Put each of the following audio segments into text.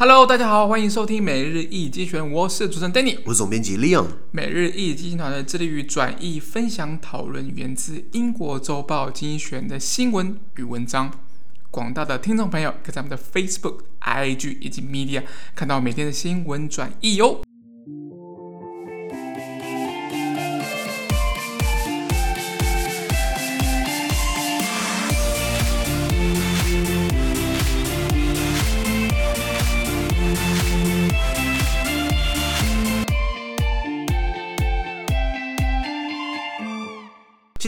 Hello，大家好，欢迎收听每日一经济学人，我是主持人 Danny，我是总编辑 Leon。每日一精选团队致力于转译、分享、讨论源自英国周报《精选》的新闻与文章。广大的听众朋友可以在我们的 Facebook、IG 以及 Media 看到每天的新闻转译哟。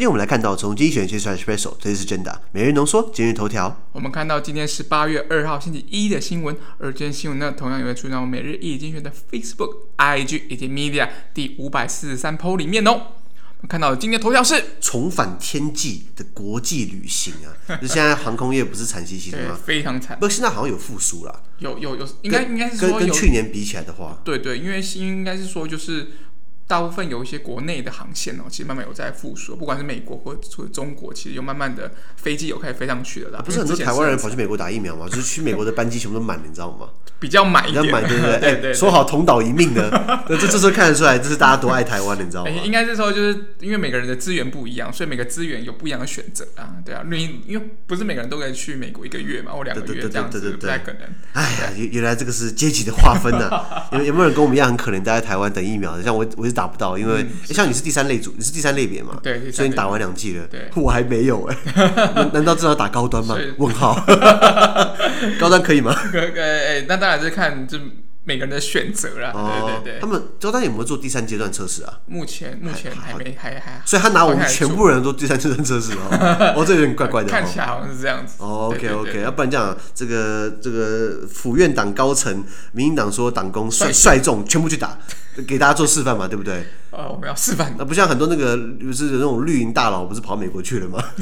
今天我们来看到从经济学人写出来的 Espresso，这是真的。每日浓缩，今日头条。我们看到今天是八月二号星期一的新闻，而今天新闻呢，同样也会出现在每日一经济学人的 Facebook、IG 以及 Media 第五百四十三 po 里面哦。我们看到今天头条是重返天际的国际旅行啊，就现在航空业不是惨兮兮的吗？非常惨。不过现在好像有复苏了，有有有，应该应该是跟去年比起来的话，对对，因为应该是说就是。大部分有一些国内的航线哦，其实慢慢有在复苏，不管是美国或者中国，其实有慢慢的飞机有开始飞上去了啦。不是很多台湾人跑去美国打疫苗吗？就是去美国的班机全部都满了，你知道吗？比较满一点，比较满，对不对？对说好同岛一命的，这这时候看得出来，这是大家多爱台湾的，你知道吗？应该是说，就是因为每个人的资源不一样，所以每个资源有不一样的选择啊，对啊，因因为不是每个人都可以去美国一个月嘛，或两个月这样子，不太可能。哎呀，原原来这个是阶级的划分呢、啊。有有没有人跟我们一样很可怜，待在台湾等疫苗的？像我，我是打不到，因为。嗯像你是第三类组，你是第三类别嘛？对，所以你打完两剂了。对，我还没有哎、欸。难道至少打高端吗？问号。高端可以吗？可可哎，那当然是看就。每个人的选择啦，哦、对对对。他们周丹有没有做第三阶段测试啊？目前目前还没还还，还。所以他拿我们全部人都第三阶段测试哦。哦，这有点怪怪的。看起来好像是这样子。哦，OK OK，要不然这样，这个这个府院党高层，民进党说党工率率众全部去打，给大家做示范嘛，对不对？呃，我们要示范。那不像很多那个就是那种绿营大佬，不是跑美国去了吗？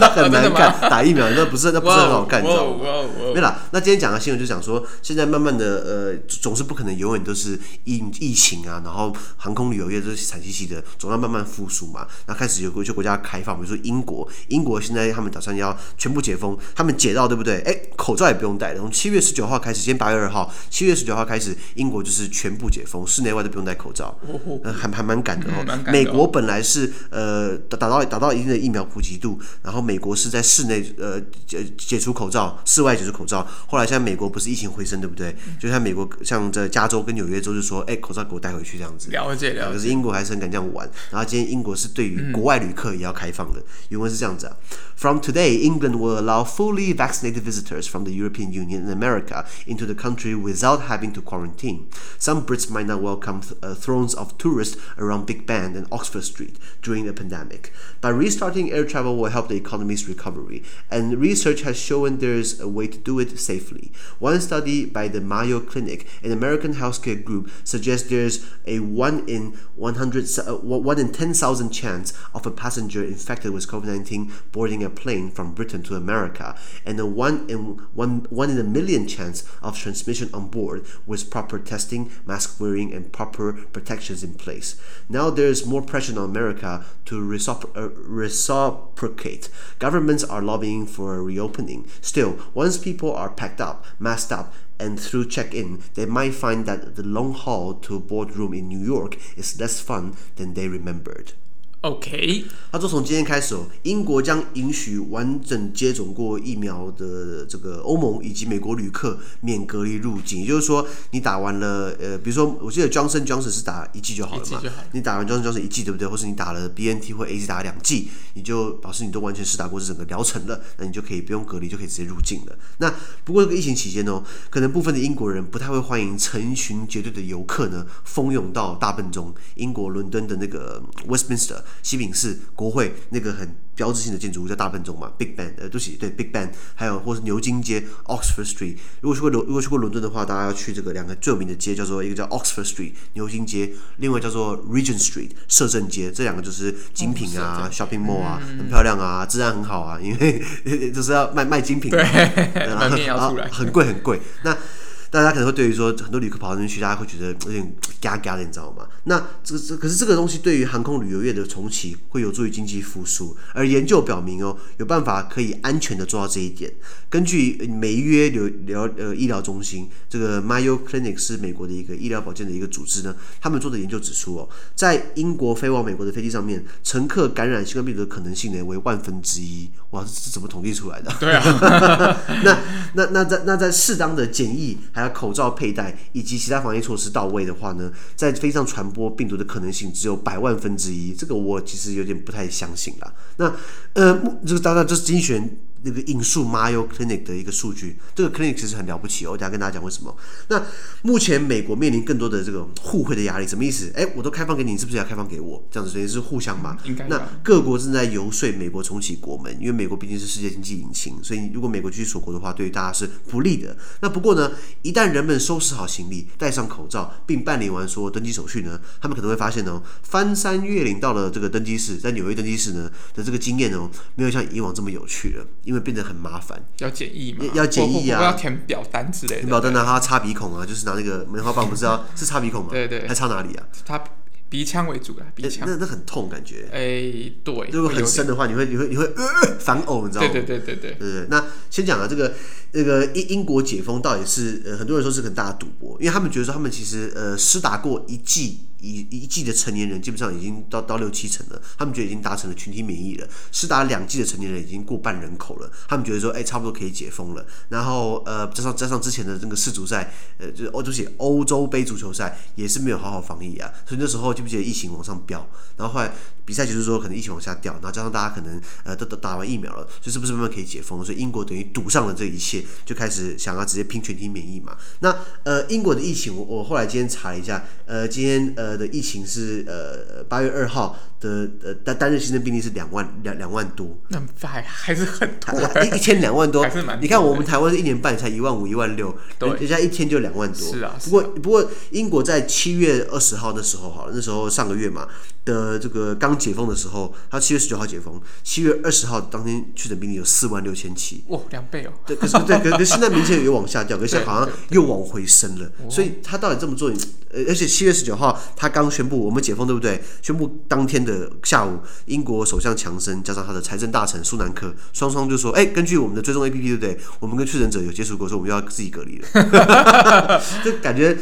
那很难看，打疫苗那不是那不是很好看，你知道吗？对了，那今天讲的新闻就讲说，现在慢慢的呃。总是不可能永远都是疫疫情啊，然后航空旅游业都是惨兮兮的，总要慢慢复苏嘛。那开始有一些国家开放，比如说英国，英国现在他们打算要全部解封，他们解到对不对？哎，口罩也不用戴了。从七月十九号开始，今天八月二号，七月十九号开始，英国就是全部解封，室内外都不用戴口罩，呃、还还蛮赶的哦。嗯、美国本来是呃达到达到一定的疫苗普及度，然后美国是在室内呃解解除口罩，室外解除口罩。后来现在美国不是疫情回升，对不对？就像美国。像这加州跟纽约州就说，哎，口罩给我带回去这样子。了解了解。可是英国还是很敢这样玩。然后今天英国是对于国外旅客也要开放的，嗯、原文是这样子啊。From today, England will allow fully vaccinated visitors from the European Union and America into the country without having to quarantine. Some Brits might not welcome uh, throngs of tourists around Big Ben and Oxford Street during the pandemic. But restarting air travel will help the economy's recovery, and research has shown there's a way to do it safely. One study by the Mayo Clinic an American healthcare group suggests there's a 1 in 100, uh, 1 in 10,000 chance of a passenger infected with COVID-19 boarding a plane from Britain to America, and a 1 in 1, 1 in a million chance of transmission on board with proper testing, mask wearing, and proper protections in place. Now there's more pressure on America to uh, reciprocate. Governments are lobbying for a reopening. Still, once people are packed up, masked up, and through check-in, they might find that the long haul to a boardroom in New York is less fun than they remembered. OK，他说从今天开始哦，英国将允许完整接种过疫苗的这个欧盟以及美国旅客免隔离入境。也就是说，你打完了呃，比如说我记得 Johnson Johnson 是打一剂就好了嘛，你打完 Johnson Johnson 一剂对不对？或是你打了 BNT 或 AZ 打了两剂，你就表示你都完全试打过这整个疗程了，那你就可以不用隔离，就可以直接入境了。那不过这个疫情期间哦，可能部分的英国人不太会欢迎成群结队的游客呢蜂拥到大笨钟，英国伦敦的那个 Westminster。西敏寺国会那个很标志性的建筑物叫大笨钟嘛，Big Ben，呃，对不起，对 Big Ben，还有或是牛津街 Oxford Street。如果去过伦，如果去过伦敦的话，大家要去这个两个最有名的街，叫做一个叫 Oxford Street 牛津街，另外叫做 Regent Street 摄政街。这两个就是精品啊、哦、，shopping mall 啊，嗯、很漂亮啊，治安很好啊，因为 就是要卖卖精品，对，很贵很贵。那大家可能会对于说很多旅客跑到那边去，大家会觉得 有点 嘎嘎的，你知道吗？那这个这可是这个东西对于航空旅游业的重启会有助于经济复苏，而研究表明哦，有办法可以安全的做到这一点。根据美约疗疗呃医疗中心，这个 Mayo Clinic 是美国的一个医疗保健的一个组织呢，他们做的研究指出哦，在英国飞往美国的飞机上面，乘客感染新冠病毒的可能性呢为万分之一。哇，这是怎么统计出来的？对啊，那那那在那在适当的检疫，还有口罩佩戴以及其他防疫措施到位的话呢，在飞机上传播病毒的可能性只有百万分之一。这个我其实有点不太相信了。那呃，这个当然这是精选。那个引述 Mayo Clinic 的一个数据，这个 clinic 其实很了不起哦。我等下跟大家讲为什么。那目前美国面临更多的这个互惠的压力，什么意思？哎，我都开放给你，你是不是要开放给我？这样子等于是互相嘛。应该。那各国正在游说美国重启国门，因为美国毕竟是世界经济引擎，所以如果美国继续锁国的话，对于大家是不利的。那不过呢，一旦人们收拾好行李，戴上口罩，并办理完所有登机手续呢，他们可能会发现哦，翻山越岭到了这个登机室，在纽约登机室呢的这个经验哦，没有像以往这么有趣了，因为变得很麻烦。要检疫嘛？要检疫啊！要填表单之类的。填表单呢，还要插鼻孔啊，就是拿那个棉花棒，不是要 是擦鼻孔吗？对对。还擦哪里啊？擦鼻腔为主啊鼻腔。那那很痛，感觉。哎，对。如果很深的话，你会你会你会呃反呕，你知道吗？对对对对对。那先讲啊这个那个英英国解封到底是呃很多人说是很大的赌博，因为他们觉得说他们其实呃施打过一剂。一一季的成年人基本上已经到到六七成了，他们觉得已经达成了群体免疫了。施打两季的成年人已经过半人口了，他们觉得说，哎，差不多可以解封了。然后，呃，加上加上之前的那个世足赛，呃，就是欧洲协欧洲杯足球赛也是没有好好防疫啊，所以那时候记不记得疫情往上飙？然后后来比赛结束之后可能疫情往下掉，然后加上大家可能呃都都打完疫苗了，所以是不是慢慢可以解封？所以英国等于赌上了这一切，就开始想要直接拼全体免疫嘛。那呃，英国的疫情我我后来今天查了一下，呃，今天呃的疫情是。呃，八月二号的呃单单日新增病例是两万两两万多，那还还是很多，一一天两万多，还是蛮多。你看我们台湾是一年半才一万五一万六，对，人家一天就两万多。是啊，不过不过英国在七月二十号的时候，好了，那时候上个月嘛的这个刚解封的时候，他七月十九号解封，七月二十号当天确诊病例有四万六千七，哇，两倍哦。对，可是对，可是现在明显有往下掉，可是好像又往回升了。所以他到底这么做，呃，而且七月十九号他刚宣布我们。解封对不对？宣布当天的下午，英国首相强森加上他的财政大臣苏南克双双就说：“哎，根据我们的追踪 APP，对不对？我们跟确诊者有接触过，说我们要自己隔离了。”就感觉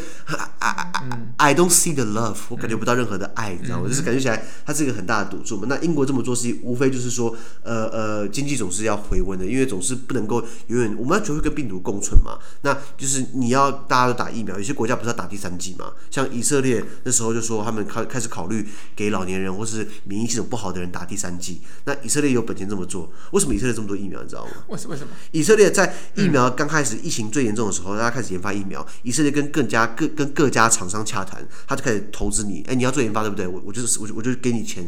I, I, I don't see the love，我感觉不到任何的爱，你知道吗？就是感觉起来他是一个很大的赌注嘛。那英国这么做是无非就是说，呃呃，经济总是要回温的，因为总是不能够永远我们要学会跟病毒共存嘛。那就是你要大家都打疫苗，有些国家不是要打第三剂嘛？像以色列那时候就说他们开开始考虑给老年人或是免疫系统不好的人打第三剂。那以色列有本钱这么做，为什么以色列这么多疫苗？你知道吗？为什为什么？以色列在疫苗刚开始疫情最严重的时候，大家开始研发疫苗，以色列跟更加各跟各家厂商洽谈，他就开始投资你。哎，你要做研发对不对？我我就是我我就给你钱。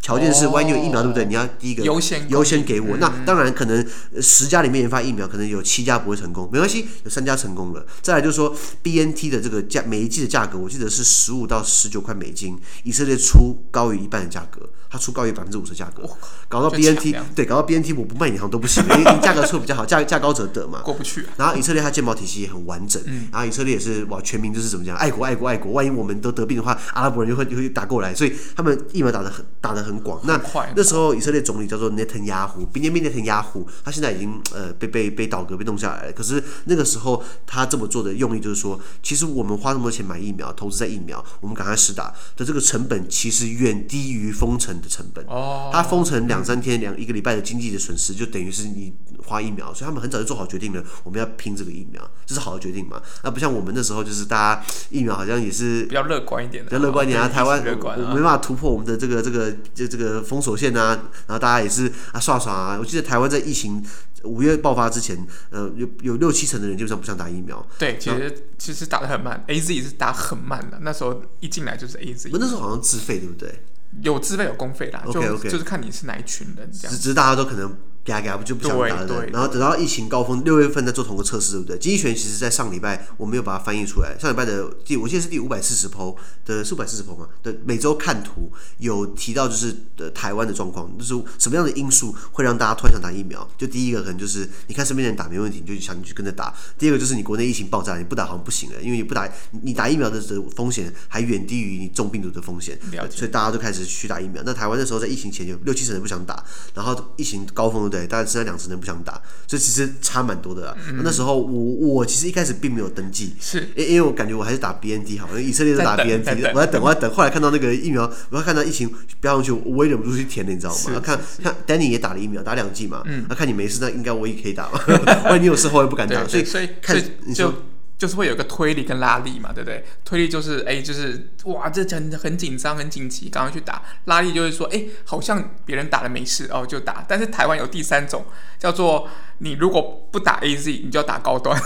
条件是，万一有疫苗，对不对？你要第一个优先优先给我。那当然，可能十家里面研发疫苗，可能有七家不会成功，没关系，有三家成功了。再来就是说，B N T 的这个价，每一季的价格，我记得是十五到十九块美金，以色列出高于一半的价格。他出高于百分之五十价格，搞到 BNT 对，搞到 BNT 我不卖你好像都不行，因为价格出比较好，价价高者得嘛，过不去。然后以色列它健保体系也很完整，嗯、然后以色列也是哇，全民就是怎么讲，爱国爱国爱国，万一我们都得病的话，阿拉伯人就会就会打过来，所以他们疫苗打的很打得很广。那那时候以色列总理叫做内塔尼亚胡，宾尼内塔尼亚胡，他现在已经呃被被被倒戈被弄下来了。可是那个时候他这么做的用意就是说，其实我们花那么多钱买疫苗，投资在疫苗，我们赶快施打的这个成本其实远低于封城的成本。哦。他封城两三天，两一个礼拜的经济的损失，就等于是你花疫苗，所以他们很早就做好决定了，我们要拼这个疫苗，这是好的决定嘛？那不像我们那时候，就是大家疫苗好像也是比较乐观一点的，比较乐观一点啊。台湾没办法突破我们的这个这个这这个封锁线啊，然后大家也是啊刷刷啊。我记得台湾在疫情五月爆发之前，呃，有有六七成的人基本上不想打疫苗。对，其实其实打得很慢，AZ 也是打很慢的。那时候一进来就是 AZ，那时候好像自费，对不对？有自费有公费啦，就 okay. 就是看你是哪一群人这样。只是大家都可能嘎嘎不就不想打了对对。然后等到疫情高峰六月份再做同个测试，对不对？经济学其实在上礼拜我没有把它翻译出来，上礼拜的第我记得是第五百四十 po 的，是五百四十 po 吗？的每周看图有提到就是呃台湾的状况，就是什么样的因素会让大家突然想打疫苗？就第一个可能就是你看身边人打没问题，你就想你去跟着打；第二个就是你国内疫情爆炸，你不打好像不行了，因为你不打你打疫苗的这个风险还远低于你中病毒的风险，所以大家都开始去打疫苗。那台湾那时候在疫情前有六七成人不想打，然后疫情高峰对不对？大概剩下两成人不想打，所以其实差蛮多的啦。嗯、那时候我我其实一开始并没有登记，是，因因为我感觉我还是打 BNT 好，因为以色列是打 BNT，我在等，我在等。后来看到那个疫苗，我要看到疫情飙上去，我也忍不住去填了，你知道吗？看看 Danny 也打了疫苗，打两剂嘛，嗯，那看你没事，那应该我也可以打嘛。万一你有事后，我也不敢打，所以所以看你说。就是会有个推力跟拉力嘛，对不对？推力就是哎，就是哇，这很很紧张、很紧急，赶快去打。拉力就是说，哎，好像别人打了没事哦，就打。但是台湾有第三种，叫做你如果不打 AZ，你就要打高端。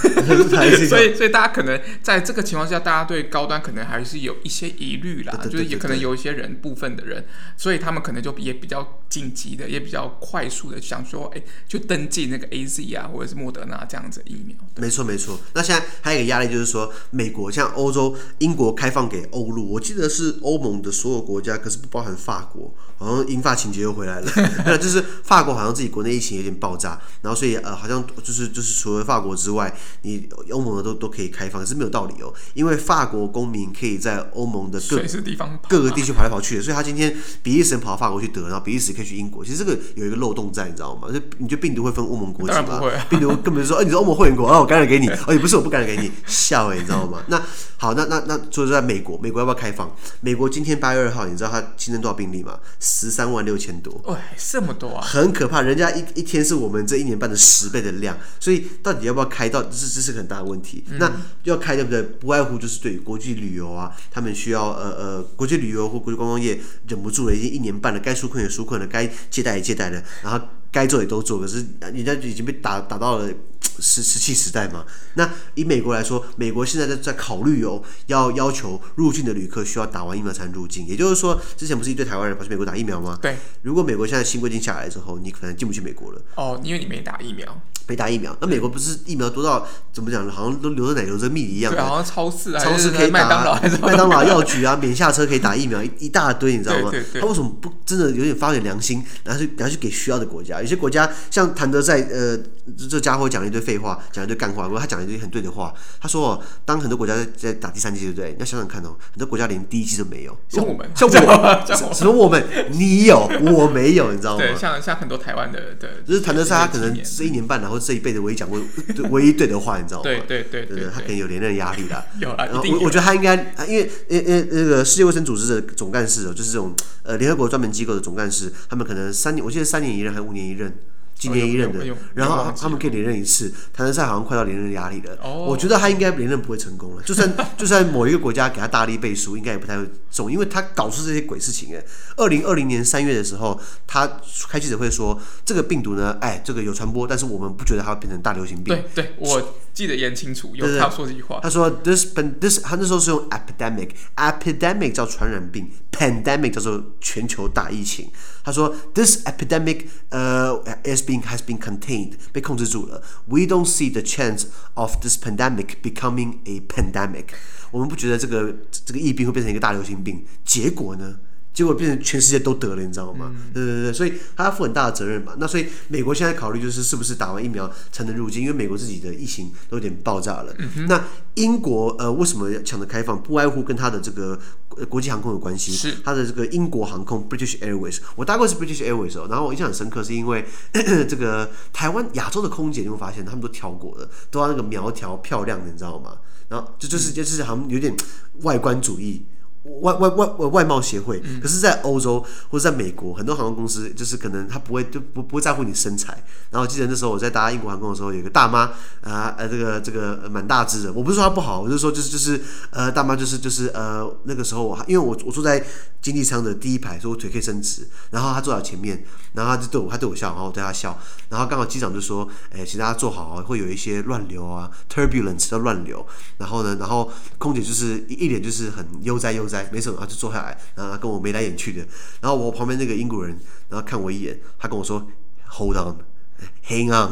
所以，所以大家可能在这个情况下，大家对高端可能还是有一些疑虑啦。就是也可能有一些人，部分的人，所以他们可能就也比较紧急的，也比较快速的想说，哎，就登记那个 AZ 啊，或者是莫德纳这样子疫苗。没错，没错。那现在还有一个。压力就是说，美国像欧洲、英国开放给欧陆，我记得是欧盟的所有国家，可是不包含法国。好像英法情节又回来了，那就是法国好像自己国内疫情有点爆炸，然后所以呃，好像就是就是除了法国之外，你欧盟的都都可以开放，是没有道理哦，因为法国公民可以在欧盟的各地方各个地区跑来跑去的，所以他今天比利时跑到法国去得，然后比利时可以去英国，其实这个有一个漏洞在，你知道吗？就你觉得病毒会分欧盟国籍吗？病毒根本就说，哎、欸，你是欧盟会员国，啊，我感染给你，哦，也不是我不感染给你，笑哎，你知道吗？那好，那那那就是在美国，美国要不要开放？美国今天八月二号，你知道他新增多少病例吗？十三万六千多，哇，这么多啊，很可怕。人家一一天是我们这一年半的十倍的量，所以到底要不要开到，这是这是个很大的问题。嗯、那要开对不对？不外乎就是对于国际旅游啊，他们需要呃呃，国际旅游或国际观光业忍不住了，已经一年半了，该纾困也纾困了，该借贷也借贷了，然后该做也都做，可是人家已经被打打到了。石石器时代嘛，那以美国来说，美国现在在在考虑哦，要要求入境的旅客需要打完疫苗才能入境。也就是说，之前不是一堆台湾人跑去美国打疫苗吗？对。如果美国现在新规定下来之后，你可能进不去美国了。哦，因为你没打疫苗。没打疫苗，那美国不是疫苗多到怎么讲呢？好像都流着奶流着蜜一样。对，好像超市啊，超市可以打，麦当劳还是麦当劳药局啊，免下车可以打疫苗，一一大堆，你知道吗？对对对。他为什么不真的有点发点良心，然后去然后去给需要的国家？有些国家像谭德赛，呃，这家伙讲了一堆废话，讲一堆干话，不过他讲了一堆很对的话。他说哦，当很多国家在在打第三季，对不对？你要想想看哦，很多国家连第一季都没有。像我们，像我 们，什么我们？你有，我没有，你知道吗？对，像像很多台湾的对，就是谭德赛，他可能这一年半，然后这一辈子唯一讲过。唯一对的话，你知道吗？对对对对，他可能有连任压力的。有啊，然后我我觉得他应该，因为呃呃那个世界卫生组织的总干事哦，就是这种呃联合国专门机构的总干事，他们可能三年，我记得三年一任还是五年一任。今年一任的，然后他们可以连任一次。谭德塞好像快到连任压力了。哦，我觉得他应该连任不会成功了。就算 就算某一个国家给他大力背书，应该也不太会中，因为他搞出这些鬼事情。哎，二零二零年三月的时候，他开记者会说，这个病毒呢，哎，这个有传播，但是我们不觉得它会变成大流行病。对对，我记得也清楚，有他说这句话。他说，this this，他那时候是用 epidemic，epidemic 叫传染病 ，pandemic 叫做全球大疫情。他说，this epidemic，呃，is has been contained 被控制住了。We don't see the chance of this pandemic becoming a pandemic。我们不觉得这个这个疫病会变成一个大流行病。结果呢？ 结果变成全世界都得了，你知道吗？嗯、对对对，所以他要负很大的责任嘛。那所以美国现在考虑就是是不是打完疫苗才能入境，因为美国自己的疫情都有点爆炸了。嗯、那英国呃为什么要抢着开放？不外乎跟他的这个国际航空有关系。是他的这个英国航空 British Airways，我搭过是 British Airways 哦。然后我印象很深刻，是因为 这个台湾亚洲的空姐，你会发现他们都挑过的，都要那个苗条漂亮的，你知道吗？然后就就是就是好像有点外观主义。外外外外贸协会，可是，在欧洲或者在美国，很多航空公司就是可能他不会就不不会在乎你身材。然后记得那时候我在搭英国航空的时候，有一个大妈啊呃这个这个蛮大只的，我不是说她不好，我就说就是就是呃大妈就是就是呃那个时候我因为我我坐在经济舱的第一排，所以我腿可以伸直，然后她坐在前面，然后她就对我她对我笑，然后我对她笑，然后刚好机长就说，哎，请大家坐好啊，会有一些乱流啊，turbulence 叫乱流，然后呢，然后空姐就是一脸就是很悠哉悠没什么，他就坐下来，然后跟我眉来眼去的。然后我旁边那个英国人，然后看我一眼，他跟我说：“Hold on。” hang on，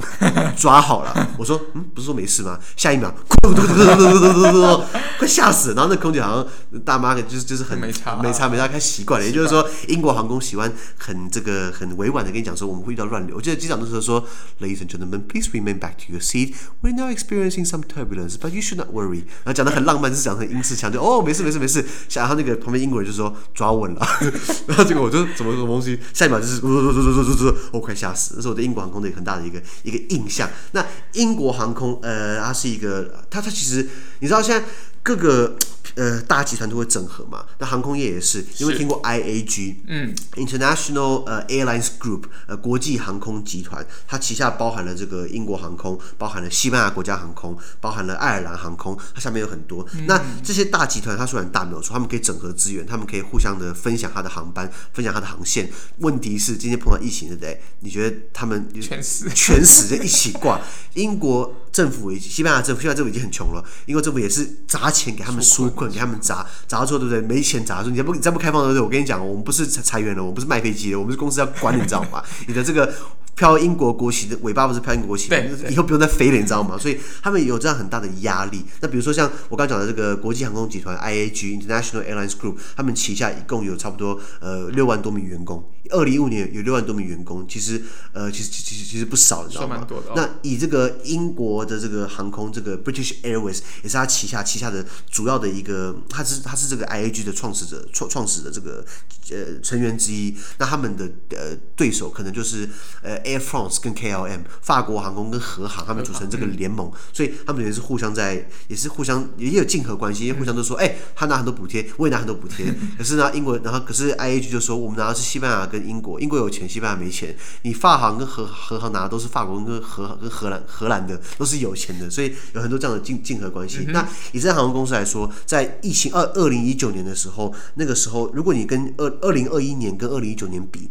抓好了。我说，嗯，不是说没事吗？下一秒，嘟嘟嘟嘟嘟嘟嘟嘟，快吓死！然后那空姐好像大妈，就是就是很没差没差没差，她习惯了。也就是说，英国航空喜欢很这个很委婉的跟你讲说，我们会遇到乱流。我记得机长那时候说，Ladies and gentlemen, please remain back to your seat. We're now experiencing some turbulence, but you should not worry. 然后讲的很浪漫，就是讲成英式腔调。哦，没事没事没事。然后那个旁边英国人就说抓稳了。然后结果我就怎么什么东西，下一秒就是嘟嘟嘟嘟嘟嘟嘟，我快吓死！那时候我对英国航空的很大。一个一个印象。那英国航空，呃，它是一个，它它其实你知道现在各个。呃，大集团都会整合嘛，那航空业也是，因为听过 IAG，嗯，International 呃 Airlines Group，呃，国际航空集团，它旗下包含了这个英国航空，包含了西班牙国家航空，包含了爱尔兰航空，它下面有很多。嗯、那这些大集团，它虽然大没有错，他们可以整合资源，他们可以互相的分享它的航班，分享它的航线。问题是今天碰到疫情，对不对？你觉得他们全死，全死在一起挂？英国政府，西班牙政府，西班牙政府已经很穷了，英国政府也是砸钱给他们纾困。给他们砸砸错，对不对？没钱砸错，你再不你再不开放，对不对？我跟你讲，我们不是裁员了，我们不是卖飞机的，我们是公司要管你，知道吗？你的这个。飘英国国旗的尾巴不是飘英国国旗吗？以后不用再飞了，你知道吗？所以他们有这样很大的压力。那比如说像我刚讲的这个国际航空集团 IAG International Airlines Group，他们旗下一共有差不多呃六万多名员工。二零一五年有六万多名员工，其实呃其实其实其实不少，你知道吗？哦、那以这个英国的这个航空这个 British Airways 也是他旗下旗下的主要的一个，他是他是这个 IAG 的创始者创创始的这个呃成员之一。那他们的呃对手可能就是呃。Air France 跟 KLM 法国航空跟荷航，他们组成这个联盟，所以他们也是互相在，也是互相也有竞合关系，因为互相都说，哎、欸，他拿很多补贴，我也拿很多补贴。可是呢，英国，然后可是 IAG 就说，我们拿的是西班牙跟英国，英国有钱，西班牙没钱。你法航跟荷荷航拿的都是法国跟荷跟荷兰荷兰的，都是有钱的，所以有很多这样的竞竞合关系。那以这家航空公司来说，在疫情二二零一九年的时候，那个时候，如果你跟二二零二一年跟二零一九年比。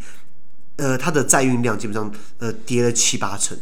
呃，它的载运量基本上呃跌了七八成，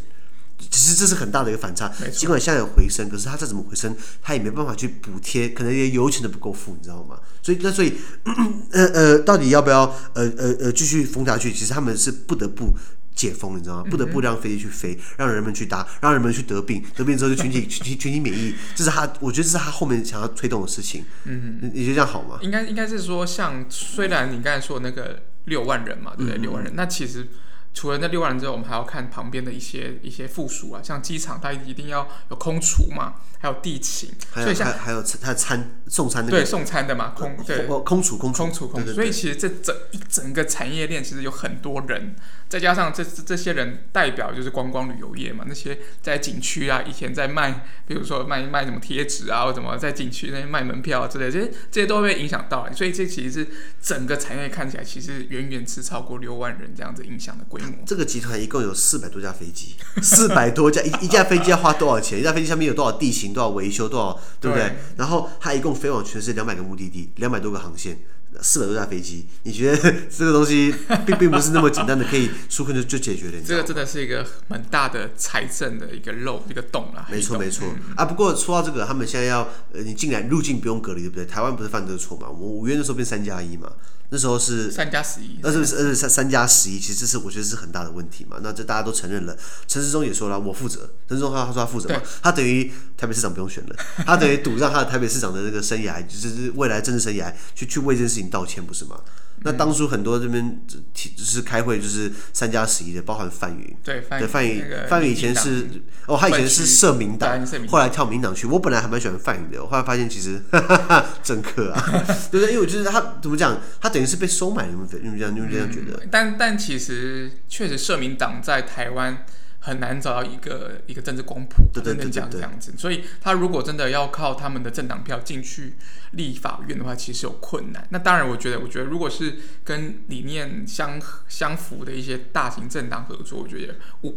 其实这是很大的一个反差。尽管现在有回升，可是它再怎么回升，它也没办法去补贴，可能连油钱都不够付，你知道吗？所以那所以 呃呃，到底要不要呃呃呃继续封下去？其实他们是不得不解封，你知道吗？不得不让飞机去飞，让人们去搭，让人们去得病，得病之后就群体群体群体免疫，这是他，我觉得这是他后面想要推动的事情。嗯哼，你觉得这样好吗？应该应该是说，像虽然你刚才说的那个。六万人嘛，对不对？六万人，那其实除了那六万人之后，我们还要看旁边的一些一些附属啊，像机场，它一定要有空厨嘛，还有地勤，所以像还有它餐送餐的对送餐的嘛，空对。空厨空空厨空厨，所以其实这整一整个产业链其实有很多人。再加上这这些人代表就是观光旅游业嘛，那些在景区啊，以前在卖，比如说卖卖什么贴纸啊，或怎么在景区那些卖门票啊之类，这些这些都会影响到。所以这其实是整个产业看起来其实远远是超过六万人这样子影响的规模。这个集团一共有四百多架飞机，四百多架，一一架飞机要花多少钱？一架飞机上面有多少地形，多少维修，多少对不对？对，然后它一共飞往全世界两百个目的地，两百多个航线。四百多架飞机，你觉得 这个东西并并不是那么简单的可以纾困就就解决的？这个真的是一个蛮大的财政的一个漏一个洞啦。没错没错、嗯、啊。不过说到这个，他们现在要呃，你进来入境不用隔离，对不对？台湾不是犯这个错嘛？我们五月的时候变三加一嘛。那时候是三加十一，那是呃三三加十一，其实这是我觉得是很大的问题嘛。那这大家都承认了，陈世忠也说了，我负责。陈世忠他他说他负责嘛，他等于台北市长不用选了，他等于赌上他的台北市长的那个生涯，就是未来政治生涯，去去为这件事情道歉，不是吗？那当初很多这边就是开会，就是三加十一的，包含范云。对，范云，范云以前是哦，他以前是社民党，后来跳民党去。我本来还蛮喜欢范云的，我后来发现其实 政客啊，对不对？因为我觉得他怎么讲，他等于是被收买，你们你们这样你们这样觉得？但但其实确实社民党在台湾。很难找到一个一个政治光谱，对对对，这样这样子，所以他如果真的要靠他们的政党票进去立法院的话，其实有困难。那当然，我觉得，我觉得如果是跟理念相相符的一些大型政党合作，我觉得我。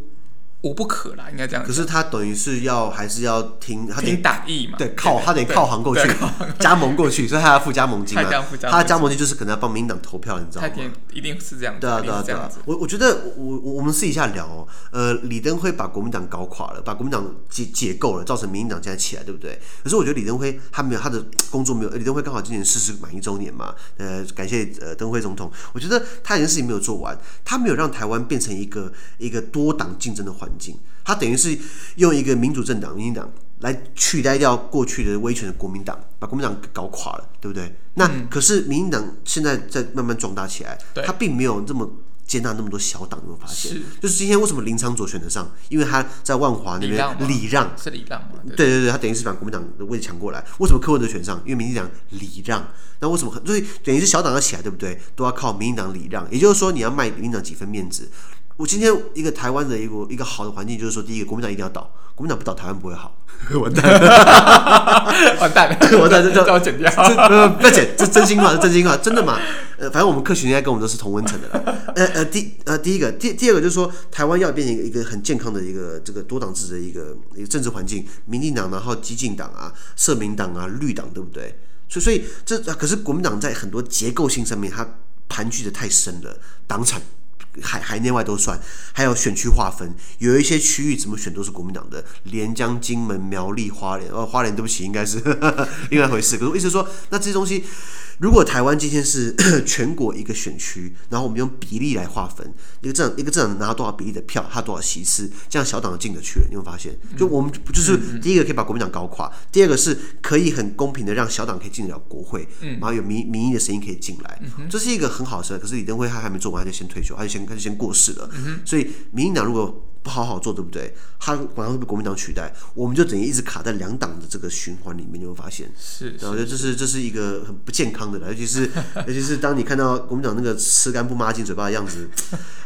无不可啦，应该这样。可是他等于是要还是要听他听打意嘛？对，靠他得靠行过去，加盟过去，所以他要付加盟金嘛。他的加盟金就是可能要帮民进党投票，你知道吗？一定是这样。对啊，对啊，对啊。我我觉得我我们私底下聊哦，呃，李登辉把国民党搞垮了，把国民党解解构了，造成民进党现在起来，对不对？可是我觉得李登辉他没有他的工作没有，李登辉刚好今年逝世满一周年嘛，呃，感谢呃登辉总统。我觉得他有件事情没有做完，他没有让台湾变成一个一个多党竞争的环境。他等于是用一个民主政党民进党来取代掉过去的威权的国民党，把国民党搞垮了，对不对？那、嗯、可是民进党现在在慢慢壮大起来，他并没有这么。接纳那么多小党，有没有发现？是，就是今天为什么林昌佐选得上？因为他在万华那边礼让，让，是礼让嘛？对对对，他等于是把国民党的位置抢过来。为什么柯文哲选上？因为民进党礼让。那为什么？所以等于是小党要起来，对不对？都要靠民进党礼让。也就是说，你要卖民进党几分面子。我今天一个台湾的一个一个好的环境，就是说，第一个国民党一定要倒，国民党不倒，台湾不会好。完蛋了，完蛋了，完蛋了，这这要剪掉。呃，不要剪，这真心话，是真心话，真的嘛？呃，反正我们客群应该跟我们都是同温层的啦。呃呃，第呃第一个，第第二个就是说，台湾要变成一个很健康的一个这个多党制的一个一个政治环境，民进党然后激进党啊、社民党啊、绿党，对不对？所以所以这可是国民党在很多结构性上面，它盘踞的太深了，党产。海海内外都算，还有选区划分，有一些区域怎么选都是国民党的，连江、金门、苗栗、花莲，哦，花莲对不起，应该是 另外一回事。可是我意思说，那这些东西。如果台湾今天是 全国一个选区，然后我们用比例来划分，一个政一个政党拿多少比例的票，他多少席次，这样小党进得去了，你会发现，就我们就是第一个可以把国民党搞垮，第二个是可以很公平的让小党可以进得了国会，然后有民民意的声音可以进来，这是一个很好的事。可是李登辉他还没做完，他就先退休，他就先他就先过世了，所以民进党如果。不好好做，对不对？他马上会被国民党取代，我们就等于一直卡在两党的这个循环里面，你会发现。是，然后我觉得这是这是一个很不健康的了，尤其是 尤其是当你看到国民党那个吃干不抹净嘴巴的样子，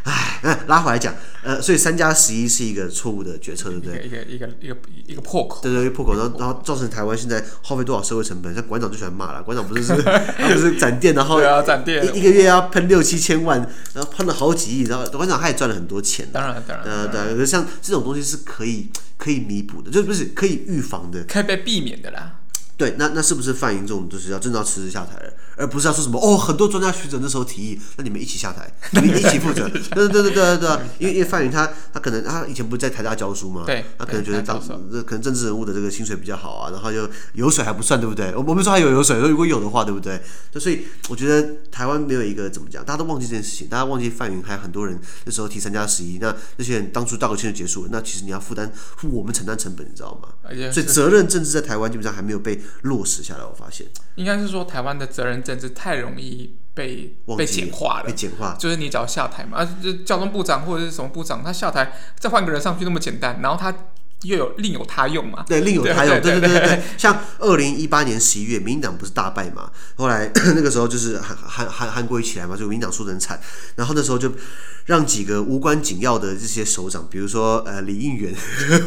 哎，那拉回来讲，呃，所以三加十一是一个错误的决策，对不对？一个一个一个一个破口。对对，一个破口，然后然后造成台湾现在耗费多少社会成本？像馆长最喜欢骂了，馆长不是是，他不是展店，然后要展店，一一个月要喷六七千万，然后喷了好几亿，然后馆长他也赚了很多钱。当然当然。呃，对，呃像这种。东西是可以可以弥补的，就是不是可以预防的，可以被避免的啦。对，那那是不是范云这种就是要真的要辞职下台了？而不是要说什么哦，很多专家学者那时候提议，那你们一起下台，你们一起负责。对对对对对对，因为因为范云他他可能他以前不是在台大教书嘛？对，他可能觉得当这可能政治人物的这个薪水比较好啊，然后就油水还不算，对不对？我我们说还有油水，如果有的话，对不对？就所以我觉得台湾没有一个怎么讲，大家都忘记这件事情，大家忘记范云还有很多人那时候提三加十一，那那些人当初道个歉就结束了，那其实你要负担我们承担成本，你知道吗？所以责任政治在台湾基本上还没有被落实下来，我发现应该是说台湾的责任政治太容易。被被简化了，被简化，就是你只要下台嘛，啊，就交通部长或者是什么部长，他下台再换个人上去那么简单，然后他。又有另有他用嘛？对，另有他用。对对对对对。像二零一八年十一月，民进党不是大败嘛？后来那个时候就是韩韩韩韩国一起来嘛，就民进党输得很惨。然后那时候就让几个无关紧要的这些首长，比如说呃李应元，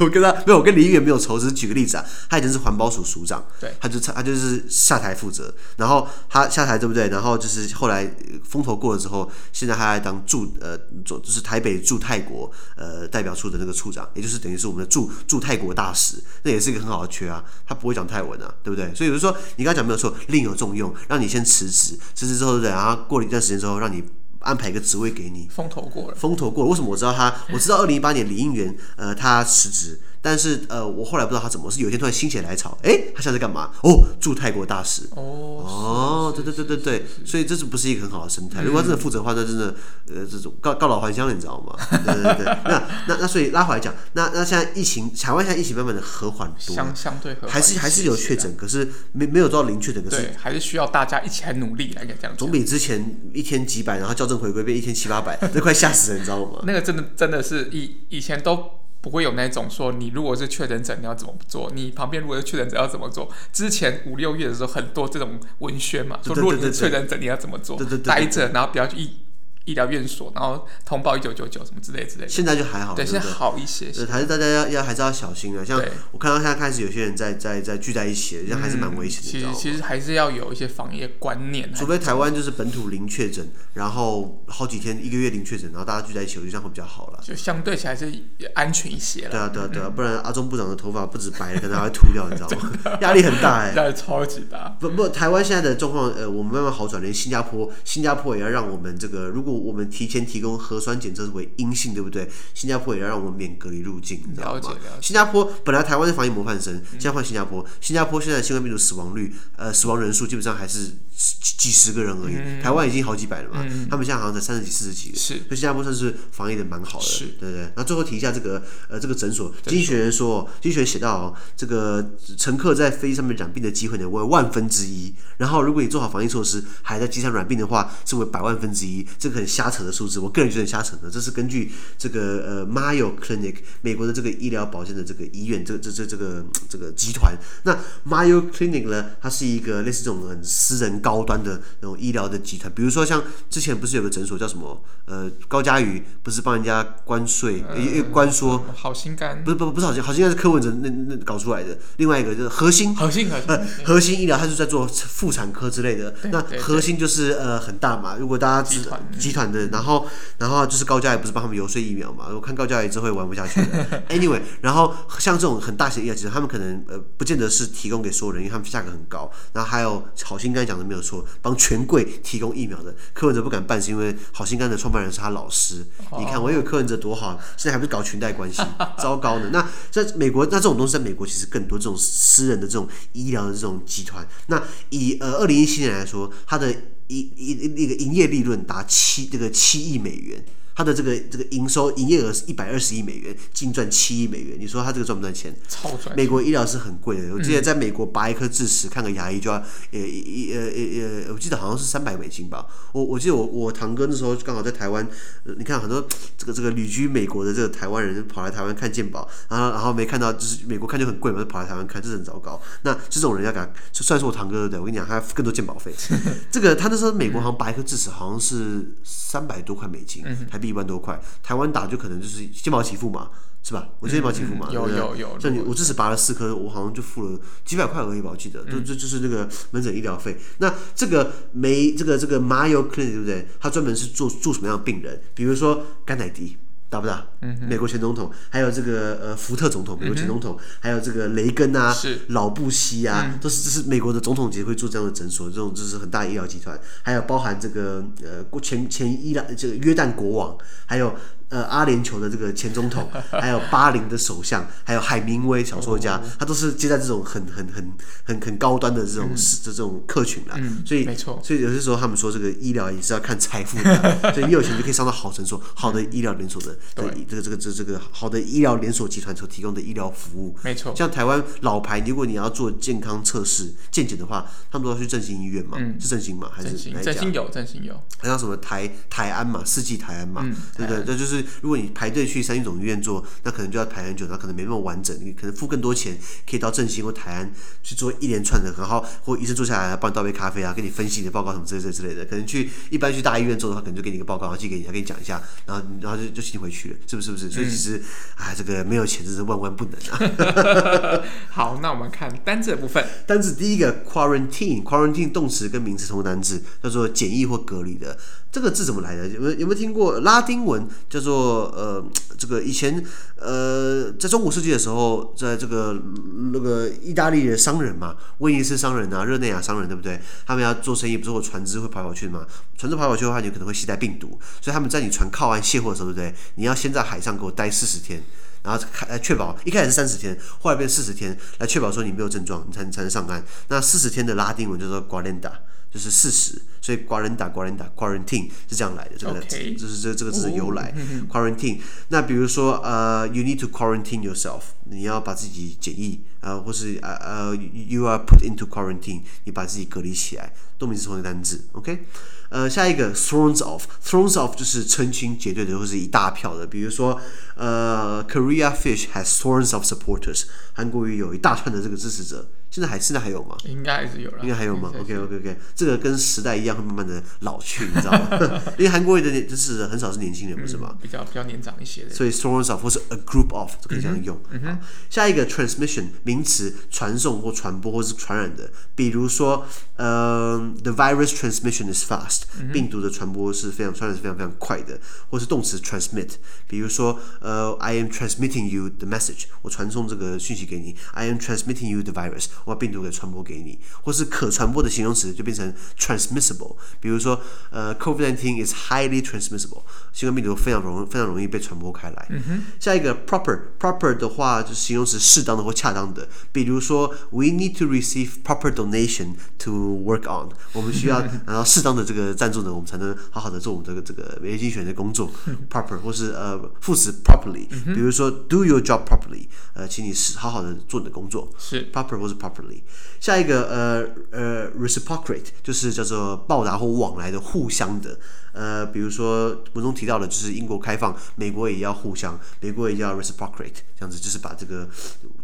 我跟他没有，我跟李应元没有仇，只是举个例子啊。他以前是环保署署长，对，他就他就是下台负责。然后他下台对不对？然后就是后来风头过了之后，现在他还当驻呃就是台北驻泰国呃代表处的那个处长，也就是等于是我们的驻。驻泰国大使，那也是一个很好的缺啊，他不会讲泰文啊，对不对？所以就是说，你刚才讲没有错，另有重用，让你先辞职，辞职之后，然后过了一段时间之后，让你安排一个职位给你。风头过了，风头过了。为什么我知道他？我知道二零一八年李应元，呃，他辞职。但是呃，我后来不知道他怎么是有一天突然心血来潮，哎，他现在在干嘛？哦，驻泰国大使。哦哦，对对对对对，所以这是不是一个很好的生态？如果他真的负责的话，那真的呃，这种告告老还乡了，你知道吗？对对对。那那那所以拉回来讲，那那现在疫情，台湾现在疫情慢慢的和缓多，相相对和缓，还是还是有确诊，可是没没有到零确诊，可是还是需要大家一起来努力来这样。总比之前一天几百，然后校正回归变一天七八百，那快吓死人，你知道吗？那个真的真的是以以前都。不会有那种说，你如果是确诊者，你要怎么做？你旁边如果是确诊者要怎么做？之前五六月的时候，很多这种文宣嘛，说如果你是确诊者，你要怎么做？待着，然后不要去医。医疗院所，然后通报一九九九什么之类之类的。现在就还好，对，现在好一些。对，还是大家要要还是要小心啊。像我看到现在开始有些人在在在聚在一起，这样还是蛮危险的。其实其实还是要有一些防疫观念。除非台湾就是本土零确诊，然后好几天一个月零确诊，然后大家聚在一起，我觉得这样会比较好了。就相对起来是安全一些了。对啊对啊对啊，不然阿中部长的头发不止白了，可能还会秃掉，你知道吗？压力很大哎，压力超级大。不不，台湾现在的状况，呃，我们慢慢好转，连新加坡新加坡也要让我们这个，如果我们提前提供核酸检测为阴性，对不对？新加坡也要让我们免隔离入境，你知道吗？新加坡本来台湾是防疫模范生，现在换新加坡。新加坡现在新冠病毒死亡率，呃，死亡人数基本上还是几几十个人而已。嗯、台湾已经好几百了嘛，嗯、他们现在好像才三十几、四十几个。是，所以新加坡算是防疫的蛮好的，是对不对？那最后提一下这个，呃，这个诊所，经济学人说，经济学人写到，这个乘客在飞机上面染病的机会呢为万分之一。然后如果你做好防疫措施，还在机上染病的话，是为百万分之一。这个很瞎扯的数字，我个人觉得很瞎扯的。这是根据这个呃 Mayo Clinic 美国的这个医疗保健的这个医院，这个这这这个这个集团。那 Mayo Clinic 呢，它是一个类似这种很私人高端的那种医疗的集团。比如说像之前不是有个诊所叫什么呃高佳宇，不是帮人家关税，呃关说好心肝，不是不不是好心好心肝是柯文哲那那搞出来的。另外一个就是核心核心核心呃核心医疗，它是在做妇产科之类的。那核心就是呃很大嘛，如果大家。集团的，然后，然后就是高嘉也不是帮他们游说疫苗嘛？我看高嘉瑜之后也玩不下去了。Anyway，然后像这种很大型的医疗集团，他们可能呃不见得是提供给所有人，因为他们价格很高。然后还有好心肝讲的没有错，帮权贵提供疫苗的，柯文哲不敢办，是因为好心肝的创办人是他老师。你看，我以为柯文哲多好，现在还不是搞裙带关系，糟糕的。那在美国，那这种东西在美国其实更多这种私人的这种医疗的这种集团。那以呃二零一七年来说，它的一一那个营业利润达七这个七亿美元。它的这个这个营收营业额是一百二十亿美元，净赚七亿美元。你说它这个赚不赚钱？超赚！美国医疗是很贵的。我记得在美国拔一颗智齿，看个牙医就要呃一呃呃呃，我记得好像是三百美金吧。我我记得我我堂哥那时候刚好在台湾，你看很多这个这个旅居美国的这个台湾人跑来台湾看健保，然后然后没看到就是美国看就很贵嘛，就跑来台湾看，这是很糟糕。那这种人要敢，就算是我堂哥的，我跟你讲，他更多健保费。这个他那时候美国好像拔一颗智齿好像是三百多块美金，台币。一万多块，台湾打就可能就是先保起付嘛，是吧？我先保起付嘛，有有有。像你，我这次拔了四颗，我好像就付了几百块而已吧，我记得。就就就是这个门诊医疗费。那这个没这个这个 Mayo Clinic 对不对？它专门是做做什么样的病人？比如说肝乃迪。大不大？嗯，美国前总统，还有这个呃福特总统，美国前总统，嗯、还有这个雷根啊，是老布希啊，嗯、都是这是美国的总统级会做这样的诊所，这种就是很大的医疗集团，还有包含这个呃前前伊朗这个约旦国王，还有。呃，阿联酋的这个前总统，还有巴林的首相，还有海明威小说家，他都是接待这种很很很很很高端的这种这这种客群啦。所以没错，所以有些时候他们说这个医疗也是要看财富的，所以你有钱就可以上到好诊所、好的医疗连锁的，对这个这个这这个好的医疗连锁集团所提供的医疗服务。没错，像台湾老牌，如果你要做健康测试、健检的话，他们都要去振兴医院嘛？是振兴嘛？还是哪一家？振兴有，振兴有。还有什么台台安嘛？世纪台安嘛？对不对？这就是。如果你排队去三军总医院做，那可能就要排很久，那可能没那么完整。你可能付更多钱，可以到振兴或台安去做一连串的，然后或医生坐下来帮你倒杯咖啡啊，给你分析你的报告什么之类之类的。可能去一般去大医院做的话，可能就给你一个报告，然后寄给你，还给你讲一下，然后然后就就请你回去了，是不是？是不是？所以其实啊，这个没有钱真是万万不能啊。好，那我们看单字的部分。单字第一个 quarantine，quarantine 动词跟名词同单字，叫做检疫或隔离的。这个字怎么来的？有没有有没有听过拉丁文叫做呃，这个以前呃，在中古世纪的时候，在这个那个意大利的商人嘛，威尼斯商人啊，热内亚商人，对不对？他们要做生意，不是会船只会跑跑去嘛？船只跑跑去的话，你可能会携带病毒，所以他们在你船靠岸卸货的时候，对不对？你要先在海上给我待四十天，然后来确保一开始是三十天，后来变四十天，来确保说你没有症状，你才才能上岸。那四十天的拉丁文叫做 quarenta。就是事实，所以 quaranta quaranta quarantine 是这样来的，这个字就是这这个字的由来。quarantine，那比如说呃，you need to quarantine yourself，你要把自己检疫啊、呃，或是呃呃，you are put into quarantine，你把自己隔离起来，动名词同义单字。OK，呃，下一个 thrones of，thrones of 就是成群结队的，或是一大票的，比如说呃，Korea Fish has thrones of supporters，韩国鱼有一大串的这个支持者。现在还现在还有吗？应该还是有了。应该还有吗？OK OK OK，这个跟时代一样，会慢慢的老去，你知道吗？因为韩国的年就是很少是年轻人，不是吗？比较比较年长一些的。所以 thrones of 或是 a group of 都可以这样用。下一个 transmission 名词，传送或传播或是传染的，比如说嗯，the virus transmission is fast，病毒的传播是非常传染是非常非常快的，或是动词 transmit，比如说呃，I am transmitting you the message，我传送这个讯息给你，I am transmitting you the virus。我把病毒给传播给你，或是可传播的形容词就变成 transmissible。比如说，呃，COVID-19 is highly transmissible，新冠病毒非常容非常容易被传播开来。嗯。下一个 proper，proper 的话就是形容词适当的或恰当的。比如说，we need to receive proper donation to work on，我们需要拿到适当的这个赞助呢，我们才能好好的做我们这个这个免疫精选的工作。proper 或是呃副词 properly，比如说 do your job properly，呃，请你是好好的做你的工作。是 proper 或是 properly。下一个呃呃 reciprocate 就是叫做报答或往来的互相的。呃，比如说文中提到的，就是英国开放，美国也要互相，美国也要 reciprocate，这样子就是把这个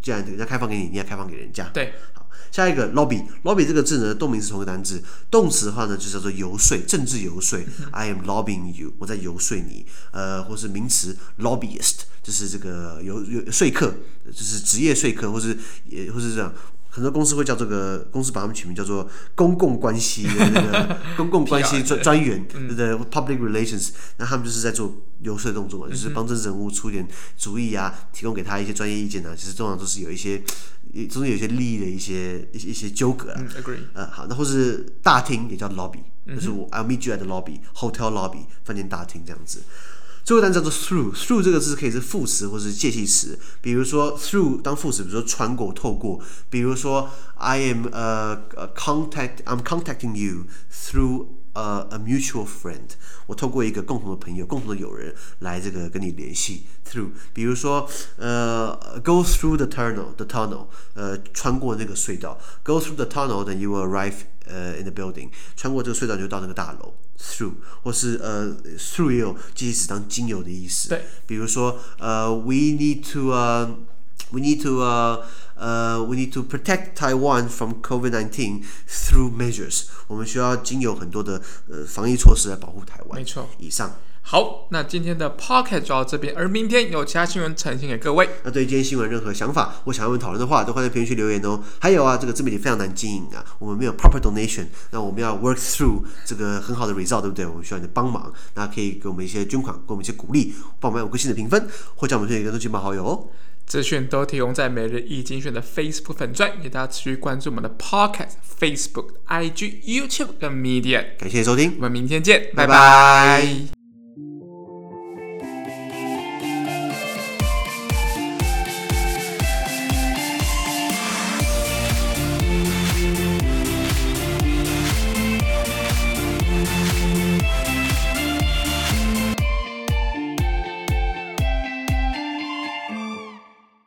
既然人家开放给你，你也开放给人家。对。好，下一个 lobby，lobby 这个字呢，动名词同一个单字，动词的话呢就叫做游说，政治游说。嗯、I am lobbying you，我在游说你。呃，或是名词 lobbyist，就是这个游游说客，就是职业说客，或是也或是这样。很多公司会叫这个公司把他们取名叫做公共关系的那个 公共关系专专员，对不对？Public relations，那他们就是在做游说动作嘛，就是帮这人物出点主意啊，提供给他一些专业意见啊。其实通常都是有一些中间有一些利益的一些一些一些纠葛啊。Agree。呃，好，那或是大厅也叫 lobby，就是我 I'll meet you at the lobby，hotel lobby，饭店大厅这样子。最后单词叫做 through，through 这个字可以是副词或者是介系词。比如说 through 当副词，比如说穿过、透过。比如说 I am 呃呃 contact，I'm contacting you through a a mutual friend。我透过一个共同的朋友、共同的友人来这个跟你联系。through，比如说呃 go through the tunnel，the tunnel，呃穿过那个隧道。Go through the tunnel，then you arrive 呃 in the building。穿过这个隧道就到那个大楼。Through 或是呃 through 也有介系词当经由的意思。对，比如说呃 we need to 呃、uh, we need to 呃呃 we need to protect Taiwan from COVID-19 through measures。我们需要经由很多的呃防疫措施来保护台湾。没错，以上。好，那今天的 Pocket 就到这边，而明天有其他新闻呈现给各位。那对于今天新闻任何想法或想要问讨论的话，都欢迎在评论区留言哦。还有啊，这个自媒体非常难经营啊，我们没有 proper donation，那我们要 work through 这个很好的 result，对不对？我们需要你的帮忙，那可以给我们一些捐款，给我们一些鼓励，帮我们五颗星的评分，或叫我们推荐给更多亲朋好友哦。资讯都提供在每日一精选的 Facebook 粉专，也大家持续关注我们的 podcast、Facebook、IG、YouTube 跟 Media。感谢收听，我们明天见，拜拜。拜拜。